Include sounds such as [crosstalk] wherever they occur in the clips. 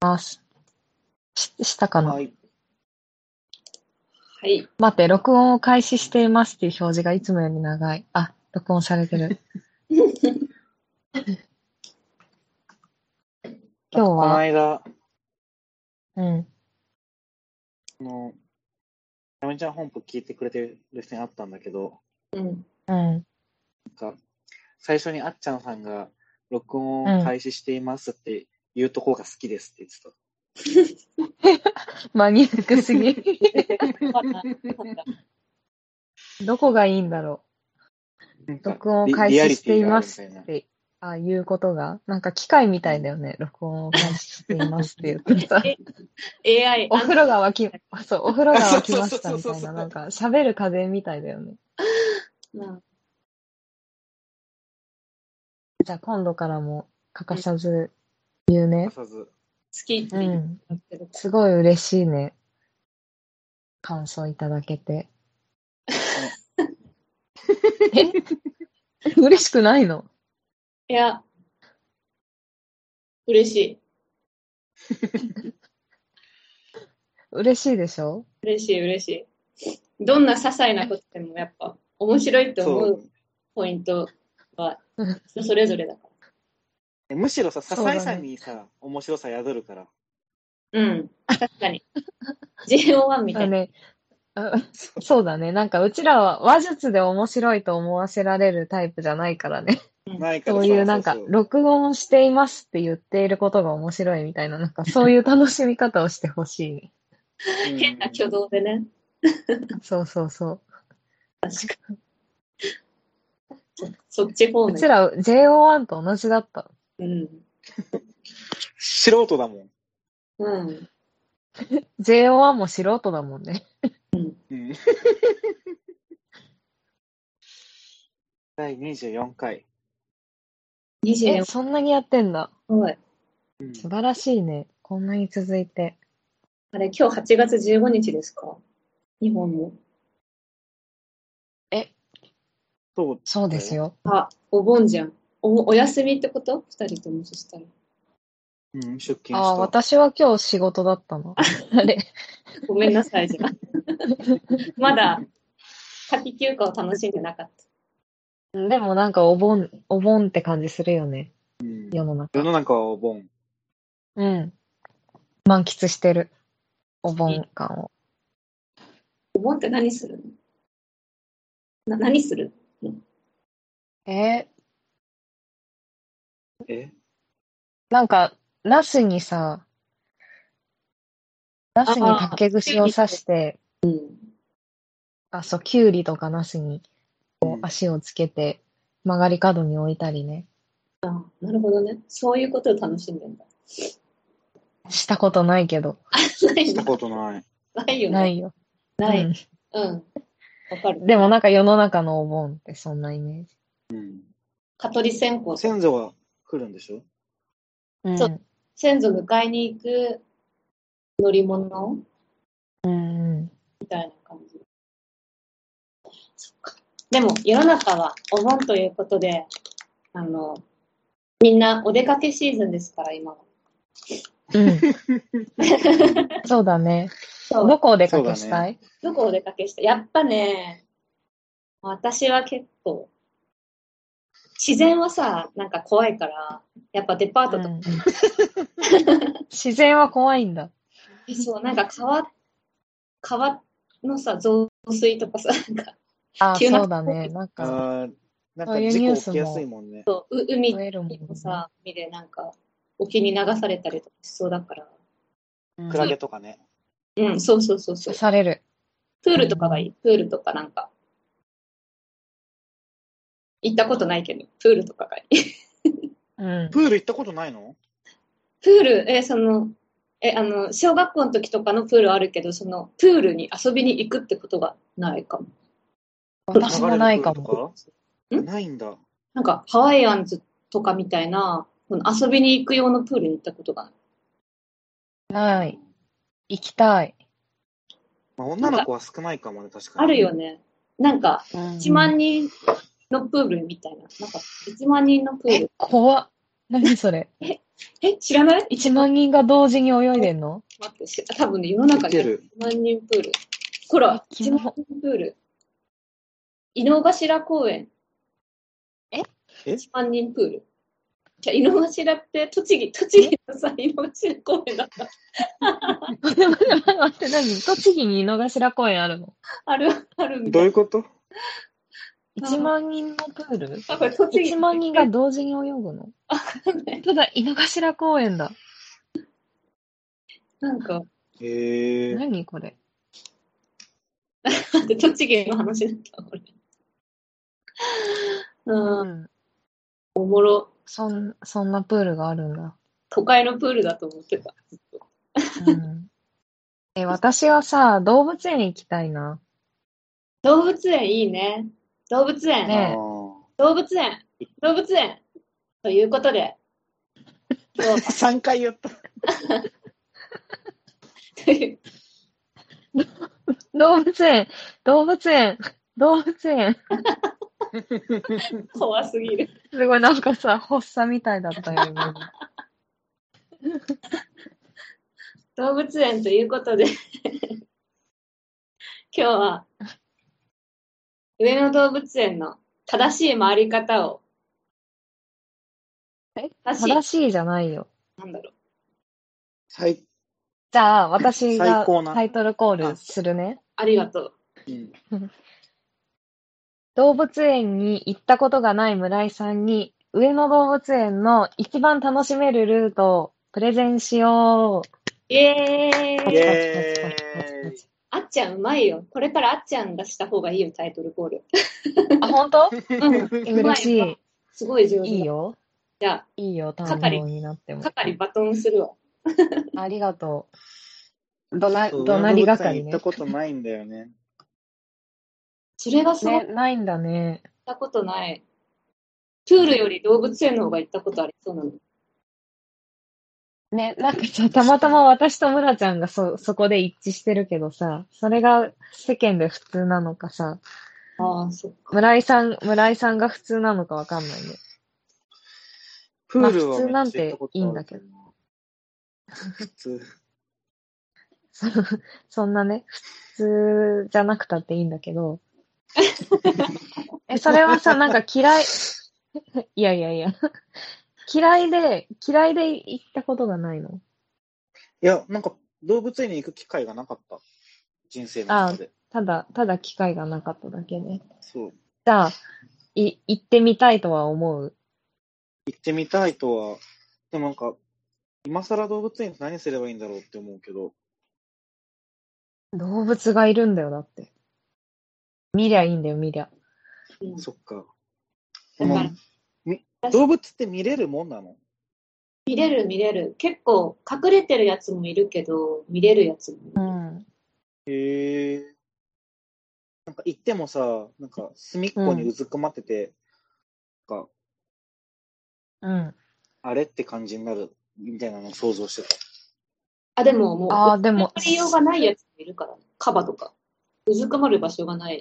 ます。ししたかな、はい。はい。待って、録音を開始していますっていう表示がいつもより長い。あ、録音されてる。[laughs] 今日このは、間、うん。あの、やめちゃん本部聞いてくれてる人に会ったんだけど、うん。うん。なんか、最初にあっちゃんさんが、録音を開始していますって言うとこが好きですって言ってた。[laughs] マニアックすぎ。[laughs] どこがいいんだろう。か録音をリ開始していますって、あいうことが、なんか機械みたいだよね。録音を開始していますって言ってさ。[laughs] AI、お風呂が沸き、そう、お風呂が沸きましたみたいな、なんか喋る家電みたいだよね。うんじゃあ今度からも欠かさず言うね欠。かさず。好きってう言っん。てるすごい嬉しいね。感想いただけて。え？[laughs] 嬉しくないの？いや、嬉しい。嬉しいでしょ？嬉しい、嬉しい。どんな些細なことでもやっぱ面白いって思う。ポイントは人それぞれだから。むしろさ、些細さにさ、面白さ宿るから。うん。確かに。JO1 みたいな。あねあそうだね。なんかうちらは話術で面白いと思わせられるタイプじゃないからね。ないからさそういうなんか録音していますって言っていることが面白いみたいな、なんか [laughs] そういう楽しみ方をしてほしい。うん変な挙動でね。[laughs] そうそうそう。確かに。そっち方面うち。ら JO1 と同じだった。うん。素人だもん。うん。JO1 も素人だもんね。うん第24回。え、24そんなにやってんだ。はい。うん素晴らしいね。こんなに続いて。あれ、今日8月15日ですか？日本の。そうそうです。よ。あ、お盆じゃん。お、お休みってこと？二人ともそしたら。うん、出勤した。ああ、私は今日仕事だったの。あれ？ごめんなさい、じゃあ。まだ、夏季休暇を楽しんでなかった。でもなんかお盆、お盆って感じするよね。うん世の中世。の中はお盆。うん。満喫してる。お盆感を。お盆って何するの？な、何するええ？なんか、ナスにさ、ナスに竹串を刺して、うん。あ、そう、キュウリとかナスにこう足をつけて曲がり角に置いたりね。あ、なるほどね。そういうことを楽しんでんだ。したことないけど。したことない。ないよね。ないよ。ない。ううん。わかるん。。でもなんか世の中のお盆ってそんなイメージ。うん。蚊取り線香。先祖が来るんでしょ？うん。そう先祖迎えに行く乗り物？うんうん。みたいな感じ。そっか。でも、世の中はお盆ということで、あの、みんなお出かけシーズンですから、今は。うん。[laughs] そうだね。どこお出かけしたい？どこお出かけしたやっぱね、私は結構、自然はさ、なんか怖いから、やっぱデパートとか、うん [laughs] 自然は怖いんだ。そう、なんか川、川のさ、増水とかさ、なんか、あ、急なそうだね。なんか、なんか事ニュースも故起きやすいもんね。そうう海もさ、海でなんか、沖に流されたりとかしそうだから。うんクラゲとかね。うん、そうそうそうそう刺。される。プールとかがいい。プールとかなんか。行ったことないけど、プールとかがいい。うん。プール行ったことないの？プール、え、その、え、あの、小学校の時とかのプールあるけど、その、プールに遊びに行くってことがないかも。私もないかも。んかないんだ。なんか、ハワイアンズとかみたいな、この遊びに行く用のプールに行ったことがない。ない。行きたい。まあ、女の子は少ないかもね、確かに。あるよね。なんか、うん1万人のプールみたいな。なんか、1万人のプーえル。、怖っ。何それ？[laughs] ええ、知らない ?1 万人が同時に泳いでんの？待って、し多分ね、世の中に見てる1万人プール。ほら、キ1万人プール。井の頭公園。え？え ?1 万人プール。じゃあ、井の頭って栃木、栃木のさ、井の頭公園だった。[laughs] 待って待って待って、何？栃木に井の頭公園あるの？ある、あるみたいどういうこと？?1 万人のプール？あ、これ栃木。1万人が同時に泳ぐの？ただ、井の頭公園だ。なんか、へえ。何これ？待って、栃木の話だった、これ。う、うんん。おもろ。そん、そんなプールがあるんだ。都会のプールだと思ってた。ずっとうん。え、私はさ、動物園行きたいな。動物園いいね。動物園。ねあ動物園。動物園。ということで、今日ー3回言った。動物園、動物園、動物園。[laughs] 怖すぎる。すごいなんかさ、発作みたいだったよ、今。動物園ということで、今日は、上野動物園の正しい回り方を、え？正しい、正しいじゃないよ。なんだろう。最じゃあ、私が最高なタイトルコールするね。ありがとう。うん [laughs] 動物園に行ったことがない村井さんに、上野動物園の一番楽しめるルートをプレゼンしよう。イエーイイエーイあっちゃんうまいよ。これからあっちゃんがした方がいいよ、タイトルコール。あ、本当？うん。え嬉しうまい。すごい上手だ。いいよ。じゃいいよ、担係当になってあ、も。係バトンするわ。ありがとう。どな、そうどなりがかりね上野動物園行った。ことないんだよね。それがすごいね、ないんだね。行ったことない。プールより動物園の方が行ったことありそうなの。ね、なんかさ、たまたま私と村ちゃんがそ、[laughs] そこで一致してるけどさ、それが世間で普通なのかさ、ああ、そっか。村井さん、村井さんが普通なのかわかんないね。プールはまあ普通なんていいんだけど。普通。そ [laughs] そんなね、普通じゃなくたっていいんだけど。[laughs] え、それはさ、なんか嫌い、いやいやいや、嫌いで、嫌いで行ったことがないの？いや、なんか動物園に行く機会がなかった。人生の中で。ただ、ただ機会がなかっただけね。そう。じゃあ、い、行ってみたいとは思う？行ってみたいとは、でもなんか、今更動物園って何すればいいんだろうって思うけど、動物がいるんだよ、だって。見りゃいいんだよ、見りゃ。うんそっか。だからもうみ動物って見れるもんなの？見れる見れる。結構隠れてるやつもいるけど、見れるやつもいる。うん。へえ。なんか行ってもさ、なんか隅っこにうずくまってて、なんか、うん。あれって感じになるみたいなのを想像してた。あ、でももう、ああ、でも。りようがないやつもいるから、カバとか。うずくまる場所がない。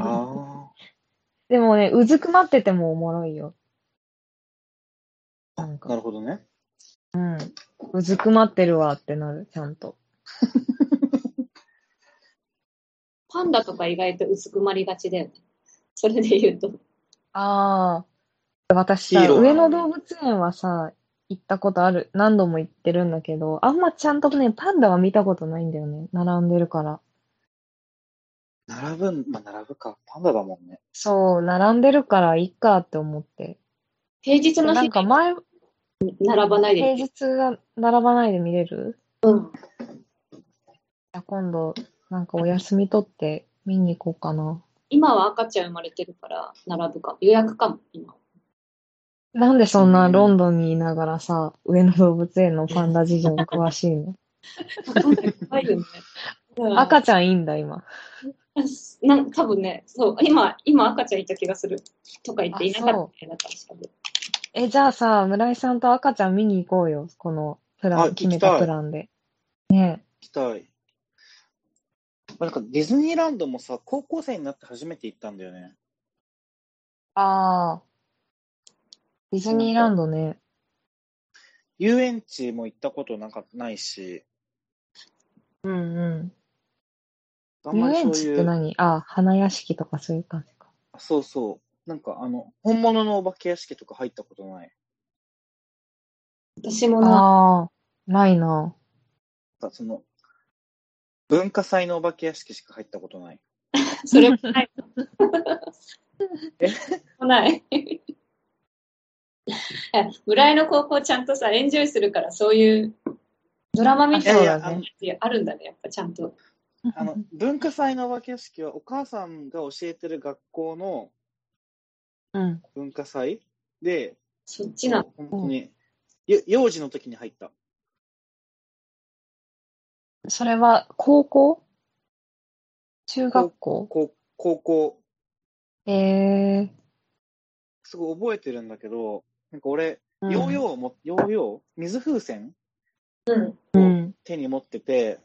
あ [laughs] でもね、うずくまっててもおもろいよ。なんあ、なか、るほどね。うん。うずくまってるわってなる、ちゃんと。[laughs] パンダとか意外とうずくまりがちだよね。それで言うと。ああ。私上野動物園はさ、行ったことある。何度も行ってるんだけど、あんまちゃんとね、パンダは見たことないんだよね。並んでるから。並ぶん、まあ、並ぶか。パンダだもんね。そう、並んでるからいっかって思って。平日の日なんか前、並ばないで平日が並ばないで見れる？うん。じゃあ今度、なんかお休み取って見に行こうかな。今は赤ちゃん生まれてるから並ぶかも。予約かも、今。なんでそんなロンドンにいながらさ、上野動物園のパンダ事情詳しいの？[laughs] 赤ちゃんいいんだ、今。[laughs] なん多分ね、そう、今、今赤ちゃんいた気がする。とか言っていなかったみたいだからしかねえ、じゃあさ、村井さんと赤ちゃん見に行こうよ。このプラあン、決めた行きたいプランで。ね行きたい。まあなんかディズニーランドもさ、高校生になって初めて行ったんだよね。ああ。ディズニーランドね。遊園地も行ったことなかないし、うんうあん。遊園地んまりそういう、って何？あ、花屋敷とかそういう感じか。そうそう、なんかあの、本物のお化け屋敷とか入ったことない？私もな、ああ、ないな。なんかその、文化祭のお化け屋敷しか入ったことない。[laughs] それもない。[laughs] え？もない。え村井の高校ちゃんとさ、エンジョイするから、そういうドラマみたいなそうだね。やつあるんだね、やっぱちゃんと。あの、文化祭のお化け屋敷はお母さんが教えてる学校のうん。文化祭？で、そっちなの。本当に、よ幼児の時に入った。それは高校？中学校？高高校、ええすごい覚えてるんだけど、なんか俺、うんヨーヨーをも、ヨーヨー？水風船？うん。うん。手に持ってて、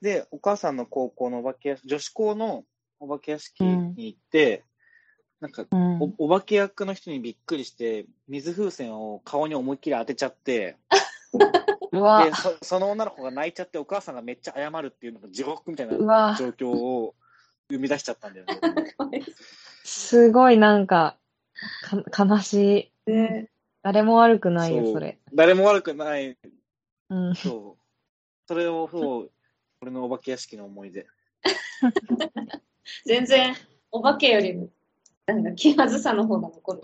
で、お母さんの高校のお化け屋敷、女子校のお化け屋敷に行って、なんかうん。お、お化け役の人にびっくりして、水風船を顔に思いっきり当てちゃって、[laughs] うわで、そその女の子が泣いちゃって、お母さんがめっちゃ謝るっていうのが地獄みたいなうわ状況を生み出しちゃったんだよね。すごいなんか、か悲しい。ね誰も悪くないよ、それ。誰も悪くない。うん。そう。それを、そう、俺のお化け屋敷の思い出。全然、お化けよりも、なんか気まずさの方が残る。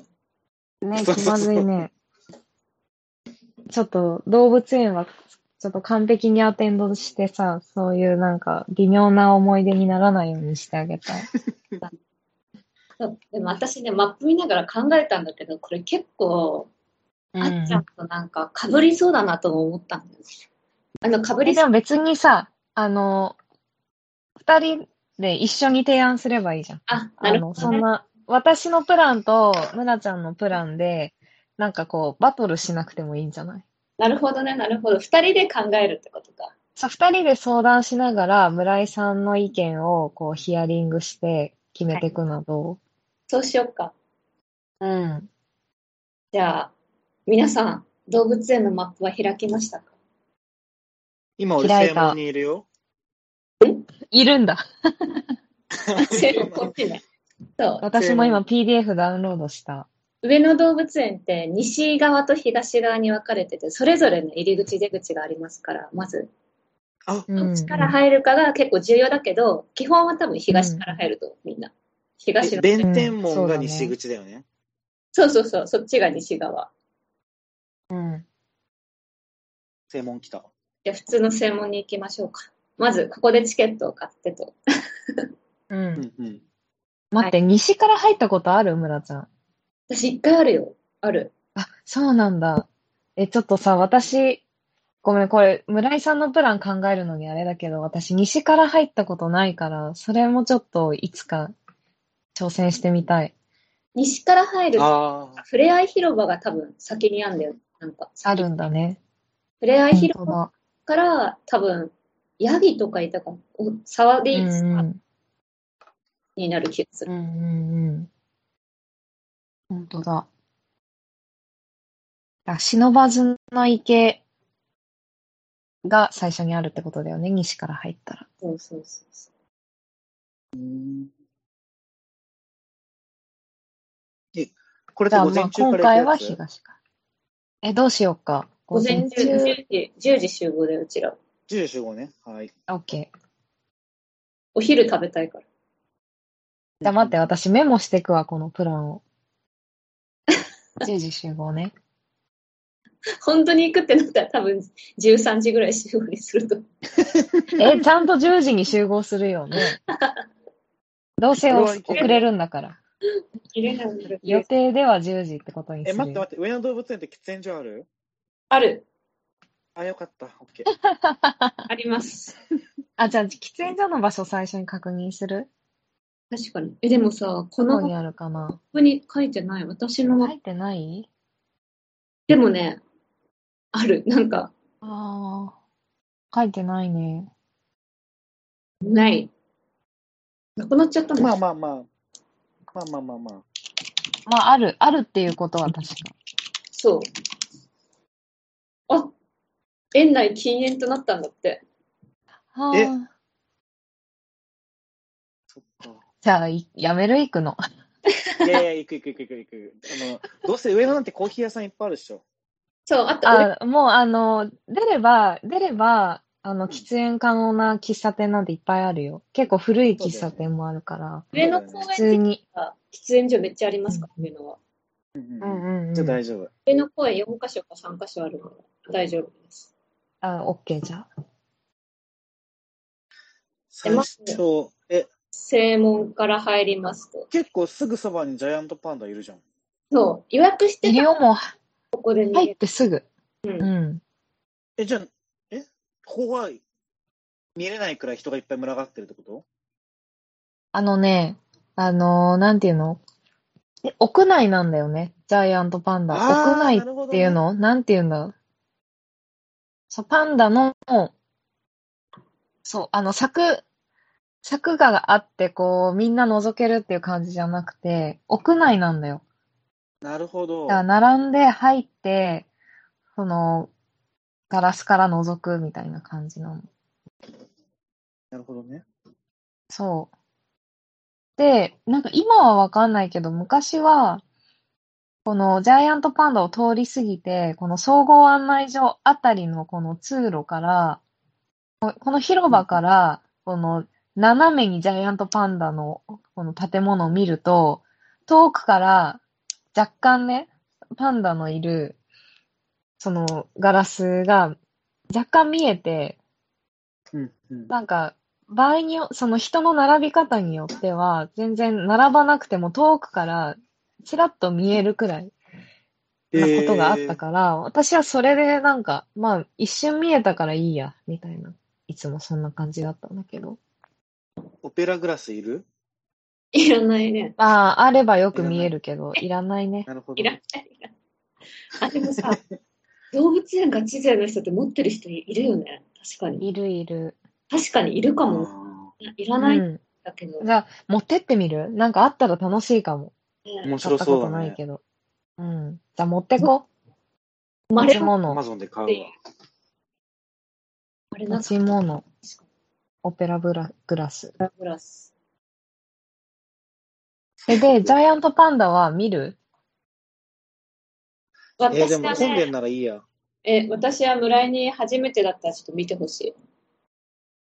ね、気まずいね。ちょっと動物園は、ちょっと完璧にアテンドしてさ、そういうなんか微妙な思い出にならないようにしてあげたい。[laughs] でも私ね、マップ見ながら考えたんだけど、これ結構、あっちゃんとなんか被りそうだなとも思ったんだよね。あの、被えりそう。でも別にさ、あの、二人で一緒に提案すればいいじゃん。あ、なあの、るほど、ね。そんな、私のプランと、むなちゃんのプランで、なんかこう、バトルしなくてもいいんじゃない？なるほどね、なるほど。二人で考えるってことか。そう、二人で相談しながら、村井さんの意見を、こう、ヒアリングして決めていくのどそうしようか。ううん。じゃあ、皆さん、動物園のマップは開きましたか？今俺正開いた門にいるよ。いるんだ。こっちね。そう。私も今 PDF ダウンロードした。上野動物園って西側と東側に分かれてて、それぞれの入り口出口がありますから、まず、どっちから入るかが結構重要だけど、基本は多分東から入ると、みんな。東の。え弁天門がうんそうだね西口だよね。そうそうそう、そっちが西側。うん。正門来た。じゃあ普通の正門に行きましょうか。まず、ここでチケットを買ってと。う。うんんうん。待って、西から入ったことある？村ちゃん。私一回あるよ。ある。あ、そうなんだ。え、ちょっとさ、私、ごめん、これ、村井さんのプラン考えるのにあれだけど、私、西から入ったことないから、それもちょっといつか挑戦してみたい。西から入る、ああ、ふれあい広場が多分先にあるんだよ。なんか、あるんだね。ふれあい本広場。から多分、ヤギとかいたかな。お沢でいいですか、うんうん。になる気がする。うんうんうん。本当だ。あ、忍ばずの池が最初にあるってことだよね、西から入ったら。そうそうそうそう。え、これっじゃあ、て午まあ、前中から今回は東から。え、どうしようか。午前中、10時、10時集合でうちら。10時集合ね。はい。オッケー。お昼食べたいから。じゃあ待って、私メモしてくわ、このプランを。10時集合ね。[laughs] 本当に行くってなったら多分13時ぐらい集合にすると。[laughs] え、ちゃんと10時に集合するよね。[laughs] どうせ遅れるんだから。予定では10時ってことにすえ、るよ。待って待って、上野動物園って喫煙所ある？ある。あ、よかった。オッケー。あります。あ、じゃあ、喫煙所の場所最初に確認する？確かに。え、でもさ、このこにあるかなプに書いてない？私のマップ。書いてない？でもね、ある。なんか、ああ、書いてないね。ない。なくなっちゃったの。まあまあまあ。まあまあまあまあ。まあ、ある、あるっていうことは確か。そう。園内禁煙となったんだって。えはあ。じゃあ、いやめる？行くの？いやいや、行く行く行く行く行く。あの、どうせ上野なんてコーヒー屋さんいっぱいあるでしょ。そう、あと上、あ、もうあの、出れば、出れば、あの、喫煙可能な喫茶店なんていっぱいあるよ。結構古い喫茶店もあるから、上野公普通園に。は喫煙所めっちゃありますか？ら、上野は。うんうんうんじゃあうん。大丈夫。上野公園4カ所か3カ所あるので大丈夫です。あ、オッケーじゃあ。最初、え、正門から入りますと。結構すぐそばにジャイアントパンダいるじゃん。そう、予約してるよ、もう、ここで見入っ。てすぐ。うんうん。え、じゃあ、え？ここは見れないくらい人がいっぱい群がってるってこと？あのね、あのーなんていうの？え屋内なんだよね。ジャイアントパンダ。屋内っていうの、なんていうんだそう、パンダの、そう、あの、柵、柵があって、こう、みんな覗けるっていう感じじゃなくて、屋内なんだよ。なるほど。だから、並んで入って、その、ガラスから覗くみたいな感じなの。なるほどね。そう。で、なんか今はわかんないけど、昔は、このジャイアントパンダを通り過ぎて、この総合案内所あたりのこの通路から、ここの広場から、この斜めにジャイアントパンダのこの建物を見ると、遠くから若干ね、パンダのいる、そのガラスが若干見えて、うんうん。なんか、場合によ、その人の並び方によっては、全然並ばなくても遠くから、ちらっと見えるくらいなことがあったから、私はそれでなんか、まあ、一瞬見えたからいいや、みたいな。いつもそんな感じだったんだけど。オペラグラスいる？いらないね。まあ、あればよく見えるけど、いらないね。なるほど。いらない。あ、でもさ、[laughs] 動物園ガチ勢の人って持ってる人いるよね。確かに。いるいる。確かにいるかも。あいらないんうん。だけど。じゃあ、持ってってみる？なんかあったら楽しいかも。ー面ね白買ったことそうだね。ないけど。うん。じゃあ持ってこ持ち物。アマゾンで買うわ。持ち物。オペラブラグラス。グラス。え、で、ジャイアントパンダは見る？えーで私はも混んでんね、ならいいや。え、私は村井に初めてだったらちょっと見てほしい。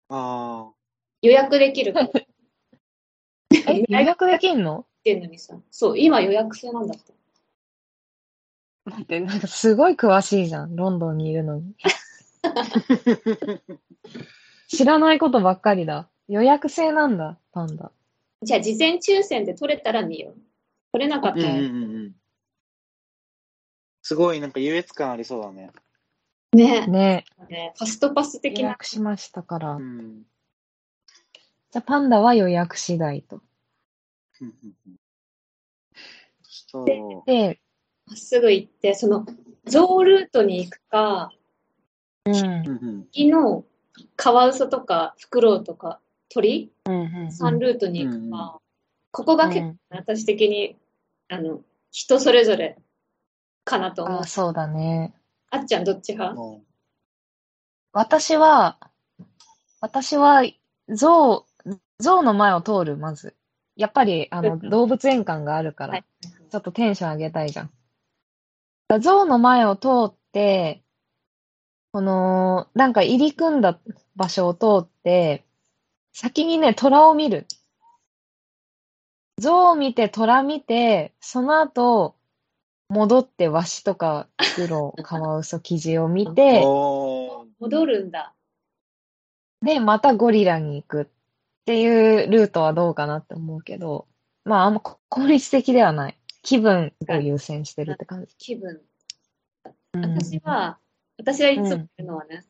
ああ。予約できるから。[laughs] え、[laughs] 予約できんの？ってんのにさ。そう、今予約制なんだって。待って、なんかすごい詳しいじゃん。ロンドンにいるのに。[laughs] 知らないことばっかりだ。予約制なんだ、パンダ。じゃあ事前抽選で取れたら見よう。取れなかったら、うんうんうんうん。すごい、なんか優越感ありそうだね。ねねねファストパス的な。予約しましたから。うん。じゃあ、パンダは予約次第と。で、まっすぐ行って、その、ゾウルートに行くか、うん。うんうん木のカワウソとかフクロウとか鳥？うん。サンルートに行くか、うんうんここが結構、うん私的に、あの、人それぞれかなと思うあ、。そうだね。あっちゃんどっち派？も私は、私は、象、象の前を通る、まず。やっぱり、あの、うん動物園感があるから、はいちょっとテンション上げたいじゃん。象の前を通って、この、なんか入り組んだ場所を通って、先にね、虎を見る。象を見て、虎見て、その後、戻ってワシとか、フクロウ、カワウソ、キジを見うて、[laughs] 戻るんだ。で、またゴリラに行くっていうルートはどうかなって思うけど、まあ、あんま効率的ではない。気分を優先してるって感じ。気分。うん私は、私はいつも言うのはね、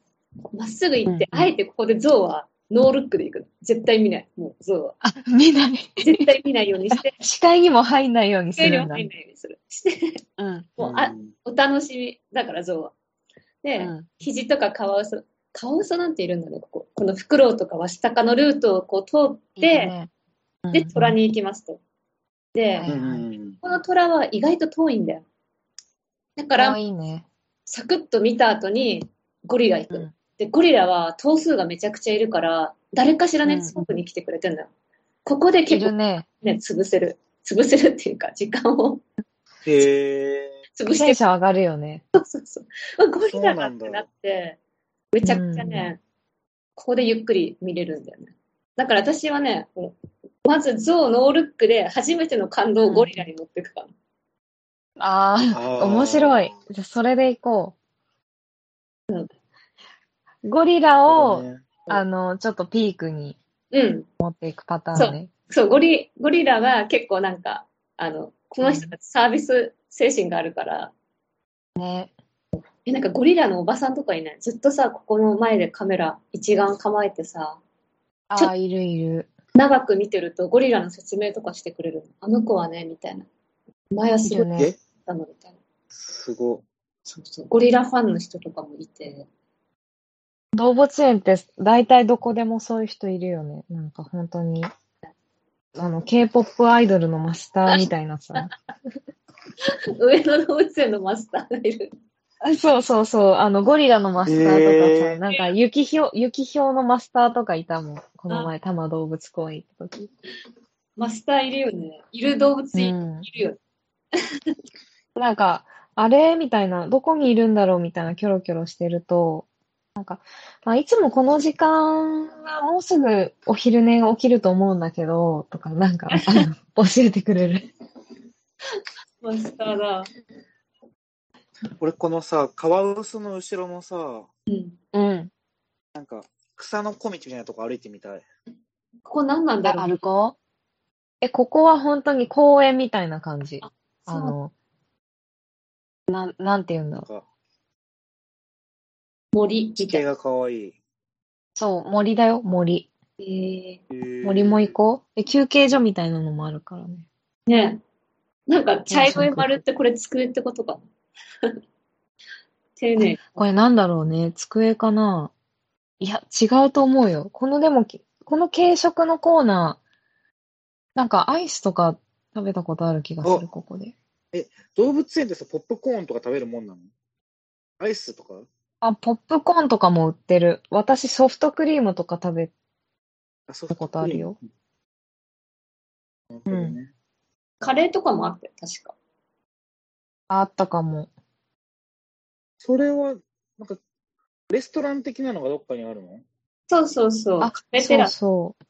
まっすぐ行って、あえてここでゾウはノールックで行くの。絶対見ない。もうゾウは。あ、見ない。絶対見ないようにして、[laughs] 視界にも入んないようにするんだ。も入んないようにする。して、うん。もう、あ、お楽しみだからゾウは。で、うん肘とかカワウソ、カワウソなんているんだね、ここ。このフクロウとかワシタカのルートをこう通って、で、虎に行きますと。で、はいうんうんうんこの虎は意外と遠いんだよ。だから、いいね。サクッと見た後に、ゴリラ行く。うんで、ゴリラは頭数がめちゃくちゃいるから、誰かしらね、うんスコープに来てくれてんだよ。ここでい結構るね。ね、潰せる。潰せるっていうか、時間をへえ。潰してテンション上がるよね。そうそうそう。あゴリラそうだなんだってなって、めちゃくちゃね、ここでゆっくり見れるんだよね。だから私はね、こうまずゾウノールックで初めての感動をゴリラに持っていくから。あああ、面白い。じゃあそれでいこう。ゴリラを、ねあの、ちょっとピークにうん。持っていくパターンね。そう、ゴリ、ゴリラは結構なんか、あの、この人たちサービス精神があるから、ね。え、なんかゴリラのおばさんとかいない？ずっとさ、ここの前でカメラ一眼構えてさ、ああ、いるいる。長く見てるとゴリラの説明とかしてくれるの。あの子はね、みたいな。前はすごいたのみたいな。すごそうそう。ゴリラファンの人とかもいて。動物園って大体どこでもそういう人いるよね。なんか本当に。あの、K-POP アイドルのマスターみたいなさ。[laughs] 上野動物園のマスターがいる。あそうそうそう。あの、ゴリラのマスターとかさ、へーなんか、雪ひょ、雪ひょうのマスターとかいたもん。この前、多摩動物公園行った時。マスターいるよね。いる動物いるよね。[laughs] なんか、あれ？みたいな、どこにいるんだろう？みたいなキョロキョロしてると、なんか、まあ、いつもこの時間はもうすぐお昼寝起きると思うんだけど、とか、なんか、[laughs] 教えてくれる。マスターだ。い。俺このさ、カワウソの後ろのさ、うん。うん。なんか、草の小道みたいなとこ歩いてみたい。ここ何なんだろう歩こうえ、ここは本当に公園みたいな感じ。あそうの、なん、なんて言うんだろう。森みたいな。地形が可愛い。そう、森だよ、森。えー、へー森も行こう。で、休憩所みたいなのもあるからね。ねなんか茶色い丸ってこれ机ってことかな。[laughs] 丁寧。これなんだろうね。机かないや、違うと思うよ。このでも、きこの軽食のコーナー、なんかアイスとか食べたことある気がする、おここで。動物園ってさ、ポップコーンとか食べるもんなの？アイスとか？あ、ポップコーンとかも売ってる。私ソフトクリームとか食べ、あ、そたことあるよ。なるほどね。カレーとかもあって、確か。あったかも。それは、なんか、レストラン的なのがどっかにあるの？そうそうそう。あカフェテラス。そうそう。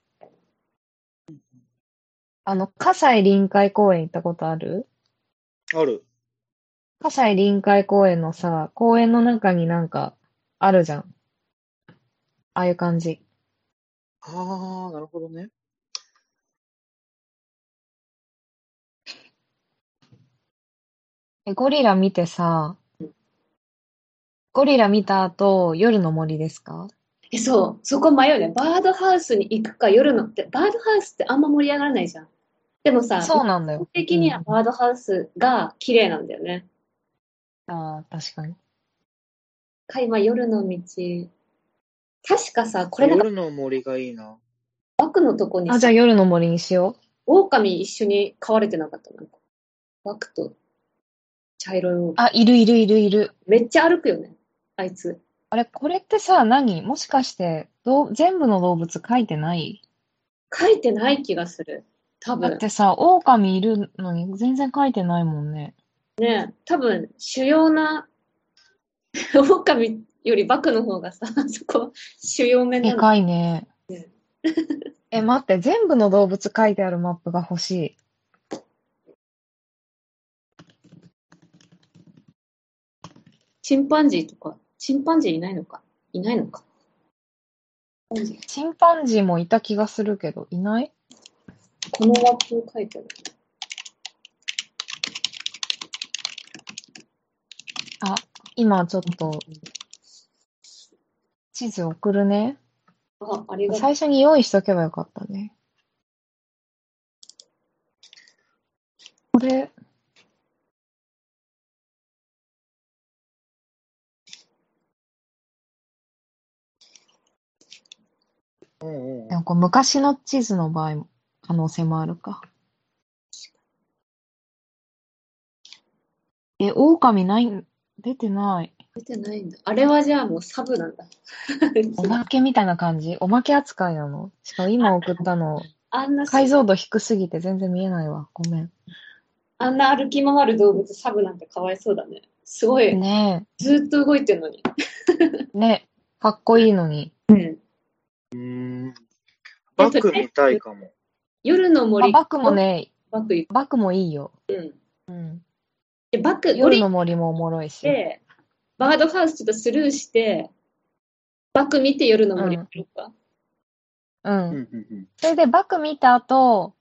あの、葛西臨海公園行ったことある？ある。葛西臨海公園のさ、公園の中になんか、あるじゃん。ああいう感じ。ああ、なるほどね。え、ゴリラ見てさ、ゴリラ見た後、夜の森ですか？え、そう。そこ迷うね。バードハウスに行くか、夜のって、バードハウスってあんま盛り上がらないじゃん。でもさ、そうなんだよ基本。的にはバードハウスが綺麗なんだよね。ああ、確かに。か、今、夜の道。確かさ、これなんか夜の森がいいな。バクのとこにあ、じゃあさ、夜の森にしよ狼一緒に飼われてなかったなんか。バクと茶色い。あ、いるいるいるいる。めっちゃ歩くよね、あいつ。あれ、これってさ、何？もしかして、どう全部の動物書いてない？書いてない気がする。多分。だってさ、狼いるのに全然書いてないもんね。ね、多分、主要な、狼よりバクの方がさ、[laughs] そこ、主要面なの。でかいねね。[laughs] え、待って、全部の動物書いてあるマップが欲しい。チンパンジーとか、チンパンジーいないのか？いないのか？チンパンジーもいた気がするけど、いない？このマップ書いてある。あ、今ちょっと、地図送るね。あ、ありがとう。最初に用意しとけばよかったね。これ、うんうんでもこれ昔の地図の場合も、可能性もあるか。え、狼ない、出てない。出てないんだ。あれはじゃあもうサブなんだ。[laughs] おまけみたいな感じおまけ扱いなの？しかも今送ったの、あんな、解像度低すぎて全然見えないわ。ごめん。あんな歩き回る動物サブなんてかわいそうだね。すごい、ねずっと動いてるのに。え。ねかっこいいのに。うん。うーん。バック見たいかも。あ夜の森。バックも。ね、バック。バックもいいよ。うん。うん。で、バック、夜森の森もおもろいし。で、バードハウスちょっとスルーして、バック見て夜の森うん行くか。う。うんんうんうん。それでバック見た後、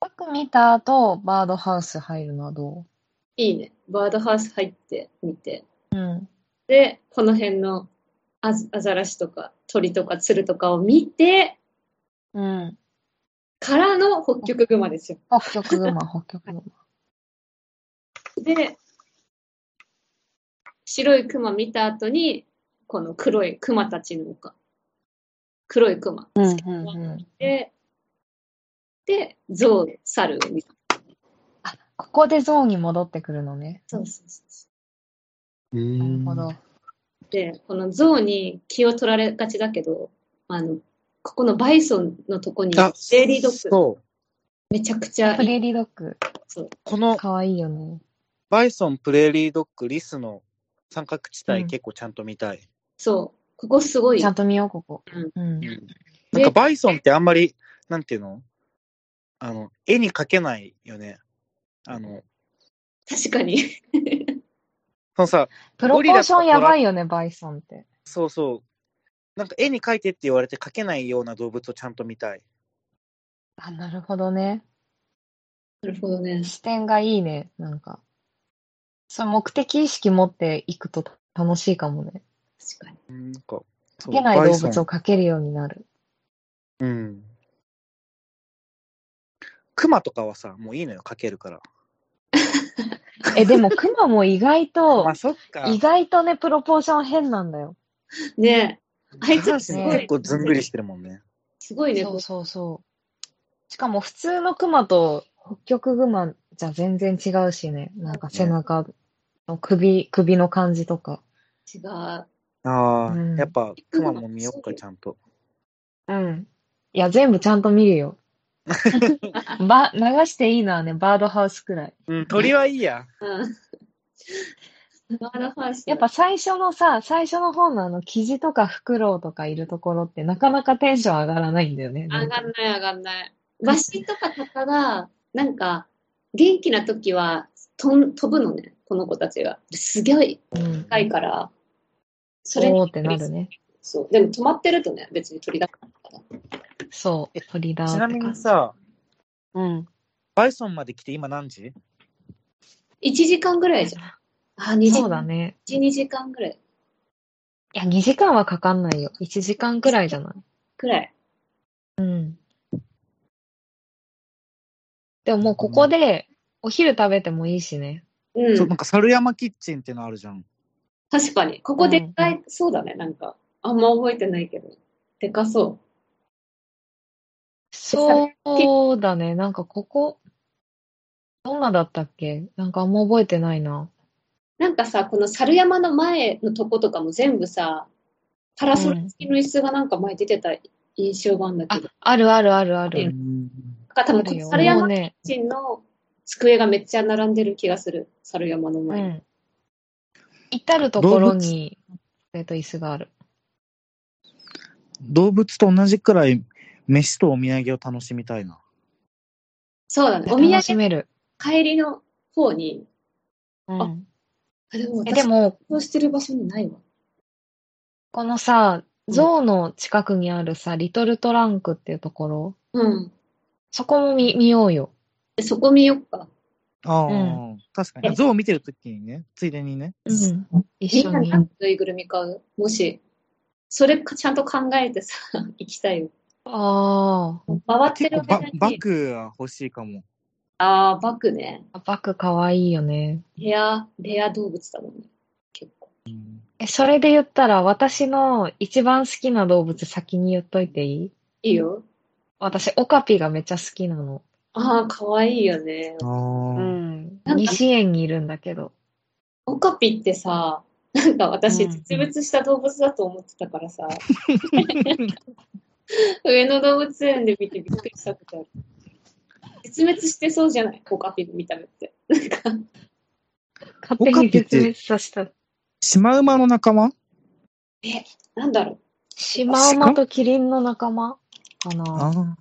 バック見た後、バードハウス入るのはどいいね。バードハウス入ってみて。ううん。で、この辺のアザアザラシとか鳥とか鶴とかを見て、うん。からの北極熊ですよ。北極熊、北極熊。で、白い熊見た後に、この黒い熊たちの丘。黒い熊。うん、うん、うん。で、で、象、猿を見た。あ、ここでゾーンに戻ってくるのね。そうそうそう。ななるほど。で、この象に気を取られがちだけど、あの、ここのバイソンのとこに、あ、デイリードッグ、そう。めちゃくちゃプ。レーリードッグ。そうこのかわいいよね。バイソン、プレーリードッグ、リスの三角地帯、うん結構ちゃんと見たい。そう。ここすごい。ちゃんと見よう、ここ。うんうん。なんかバイソンってあんまり、なんていうの？あの、絵に描けないよね。あの、確かに。そのさ、プロポーションやばいよね、バイソンって。そうそう。なんか絵に描いてって言われて描けないような動物をちゃんと見たい。あ、なるほどね。なるほどね。視点がいいね、なんか。その目的意識持っていくと楽しいかもね。確かに。うんなんか、そ描けない動物を描けるようになる。うん。クマとかはさ、もういいのよ、描けるから。[laughs] え、でもクマも意外とまあ、、そっか。意外とね、プロポーション変なんだよ。ねえ。あいつすごい。結構ずんぐりしてるもんね。すごいね。そうそうそう。しかも普通のクマと北極熊じゃ全然違うしね。なんか背中の首、首の感じとか。違う。ああ、うんやっぱクマも見よっか、ちゃんと。うん。いや、全部ちゃんと見るよ。ば、流していいのはね、バードハウスくらい。うん、鳥はいいや。うん。バードハウス。やっぱ最初のさ、最初の方のあの、キジとかフクロウとかいるところってなかなかテンション上がらないんだよね。上がんない上がんない。ワシとかタカが、なんか、元気な時は飛ん飛ぶのね、この子たちが。すごいうん。高いから、それにおーってなるね。そう。でも止まってるとね、別に鳥だから。そう。鳥だーっちなみ。にさ、うん。バイソンまで来て今何時？1時間ぐらいじゃん。あ、2時そうだね。1、2時間ぐらい。いや、2時間はかかんないよ。1時間くらいじゃない？くらい。うん。でももうここでお昼食べてもいいしね。う。そうんなんか猿山キッチンってのあるじゃん。確かに。ここでっかい、そうだね、なんか。あんま覚えてないけど。でかそう。そうだね。なんかここ、どんなだったっけ？なんかあんま覚えてないな。なんかさ、この猿山の前のとことかも全部さ、パラソル付きの椅子がなんか前出てた印象があるんだけあど。、あるあるあるあうる。んなんか多分あるよ猿山キッチンの机がめっちゃ並んでる気がする。猿山のう前に。ん。至るところに、えっと、椅子がある。動物と同じくらい飯とお土産を楽しみたいな。そうだね。お土楽し産める。帰りの方に、うん。あでもえ、私、でも、そうしてる場所にないわ。このさ、うんゾウの近くにあるさ、リトルトランクっていうところ、うん。そこも見、見ようよ。でそこ見よっか。ああ、う確かに。象を見てるときにね、ついでにね。うん。一緒にみんな何。のぬいぐるみ買うもし、それかちゃんと考えてさ、[laughs] 行きたいよ。あ回ってるババッグは欲しいかも。ああ、バッグね。あ、バクかわいいよね。レア、レア動物だもんね。結構。うんえ、それで言ったら、私の一番好きな動物先に言っといていい？いいよ。私、オカピがめっちゃ好きなの。ああ、かわいいよね。ああ、ん。西園にいるんだけど。オカピってさ、なんか私、うん絶滅した動物だと思ってたからさ、[laughs] 上野動物園で見てびっくりしたことある。絶滅してそうじゃない？オカピの見た目って。なんか、勝手に絶滅させた。シマウマの仲間？なんだろう。シマウマとキリンの仲間？かあなあ。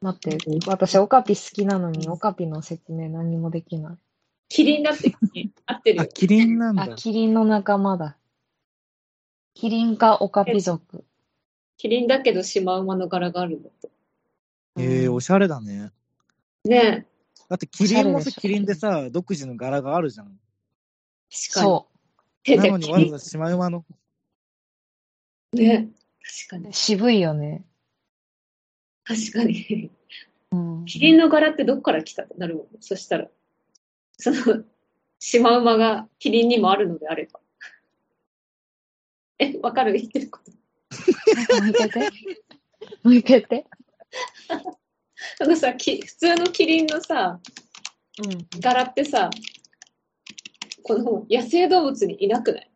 待って、私オカピ好きなのにオカピの説明何もできない。キリンだって合ってるあ、よ。キリンなんあ、だ。キリンの仲間だ。キリンかオカピ族。キリンだけどシマウマの柄があるんだって。ええおしゃれだね。ねだってキリンもさ、キリンでさ、独自の柄があるじゃん。え、確かに。そ手なのにわざわざシマウマの。ね確かう。に。渋いよね。確かに。うん。キリンの柄ってどっから来た？ってなるもん。そしたら。その、シマウマがキリンにもあるのであれば。え、わかる？言ってること。[laughs] もう一回言って。もう一回言って。あのさ、き普通のキリンのさ、うん。柄ってさ、この野生動物にいなくない？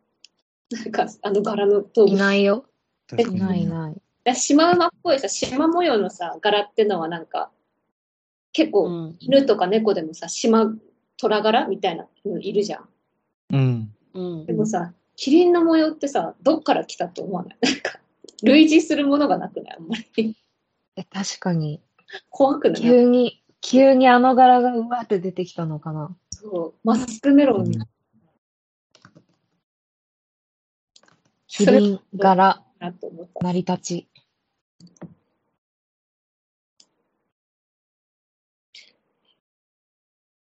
なんか、あの柄の動い物。ないよ。いないいに。ない。だシマウマっぽいさ、シマ模様のさ、柄ってのはなんか、結構、ん。犬とか猫でもさ、シマ、虎柄？みたいなのいるじゃん。うん。うんでもさ、キリンの模様ってさ、どっから来たって思わない？なんか、類似するものがなくない？あんまり。え、確かに。怖くない？急に、急にあの柄がうわって出てきたのかな。そう。マスクメロンみたいキリン柄。成り立ち。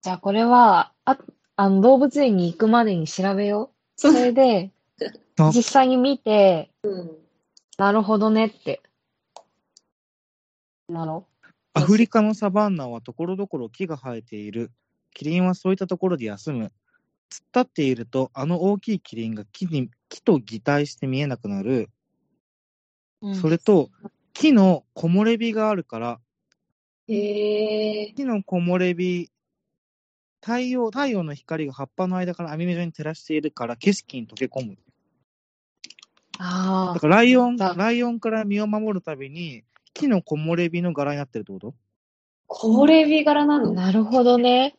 じゃあこれは、あ、あの動物園に行くまでに調べよう。そそれで、あ [laughs] 実際に見て、うん。なるほどねって。なろ？アフリカのサバンナはところどころ木が生えている。キリンはそういったところで休む。突っ立っていると、あの大きいキリンが木に木と擬態して見えなくなる。う。それと、木の木漏れ日があるから、へえ。木の木漏れ日、太陽、太陽の光が葉っぱの間から網目状に照らしているから景色に溶け込む。ああ、だからライオン、だライオンから身を守るたびに、木の木漏れ日の柄になってるってこと？これ日柄なの？なるほどね。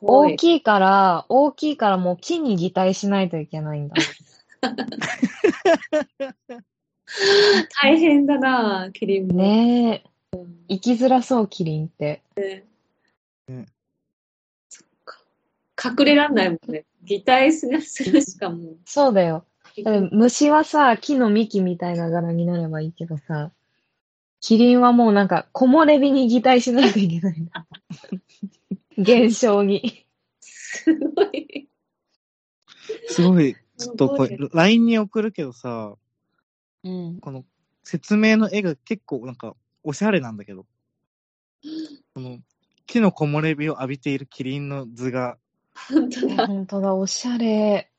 大きいから、大きいからもう木に擬態しないといけないんだ。大変だなキリンも。ねえ。生きづらそう、キリンって。隠れらんないもんね。擬態するするしかもう。そうだよ。虫はさ、木の幹みたいな柄になればいいけどさ、キリンはもうなんか木漏れ日に擬態しないといけないんだ。現象に。すごい。すごい、ちょっとこれ LINE に送るけどさ、うん。この説明の絵が結構なんかおしゃれなんだけど、この木の木漏れ日を浴びているキリンの図が、え、本当だ。本当だ、おしゃれ。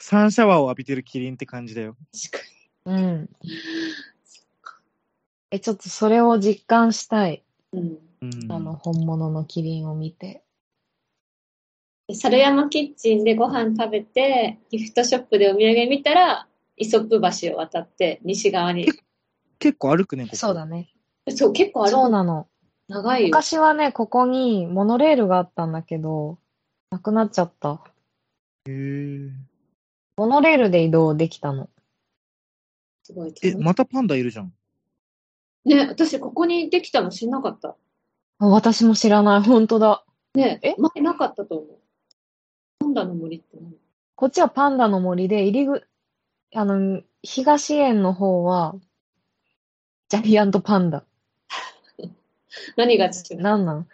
サンシャワーを浴びてるキリンって感じだよ。確かうん。え、ちょっとそれを実感したい。に。うん。うん、あの、本物のキリンを見て。で猿山キッチンでご飯食べて、ギフトショップでお土産見たら、イソップ橋を渡って、西側に。結構歩くね、ここ。そうだね。そう、結構ある。そうなの。長いよ。昔はね、ここにモノレールがあったんだけど、なくなっちゃった。へーモノレールで移動できたの。すごい。え、またパンダいるじゃん。ね、私ここにできたの知んなかった。あ私も知らない、本当だ。ね、え？前なかったと思う。パンダの森って何？こっちはパンダの森で、入りぐ、あの、東園の方は、ジャイアントパンダ。[laughs] 何が違う？なんなん？